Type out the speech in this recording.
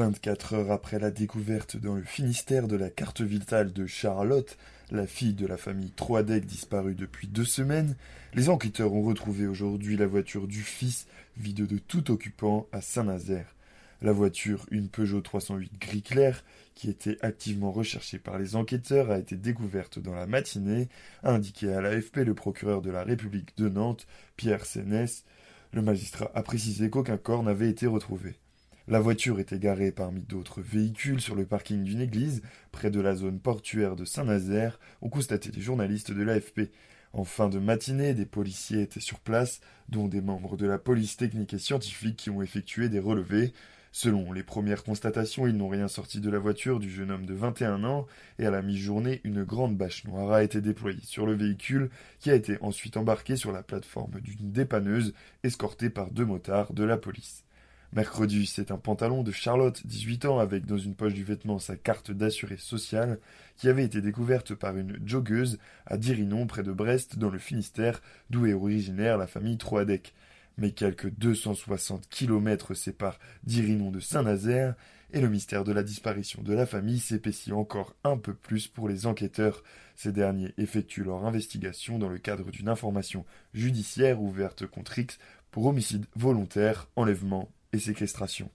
24 heures après la découverte dans le Finistère de la carte vitale de Charlotte, la fille de la famille Troadec disparue depuis deux semaines, les enquêteurs ont retrouvé aujourd'hui la voiture du fils, vide de tout occupant, à Saint-Nazaire. La voiture, une Peugeot 308 gris clair, qui était activement recherchée par les enquêteurs, a été découverte dans la matinée, a indiqué à l'AFP le procureur de la République de Nantes, Pierre Sénès. Le magistrat a précisé qu'aucun corps n'avait été retrouvé. La voiture était garée parmi d'autres véhicules sur le parking d'une église, près de la zone portuaire de Saint-Nazaire, ont constaté les journalistes de l'AFP. En fin de matinée, des policiers étaient sur place, dont des membres de la police technique et scientifique qui ont effectué des relevés. Selon les premières constatations, ils n'ont rien sorti de la voiture du jeune homme de 21 ans, et à la mi-journée, une grande bâche noire a été déployée sur le véhicule, qui a été ensuite embarqué sur la plateforme d'une dépanneuse, escortée par deux motards de la police. Mercredi, c'est un pantalon de Charlotte, 18 ans, avec dans une poche du vêtement sa carte d'assuré sociale, qui avait été découverte par une joggeuse à Dirinon, près de Brest, dans le Finistère, d'où est originaire la famille Troadec mais quelques 260 kilomètres séparent Dirinon de Saint-Nazaire, et le mystère de la disparition de la famille s'épaissit encore un peu plus pour les enquêteurs. Ces derniers effectuent leur investigation dans le cadre d'une information judiciaire ouverte contre X pour homicide volontaire, enlèvement et séquestration.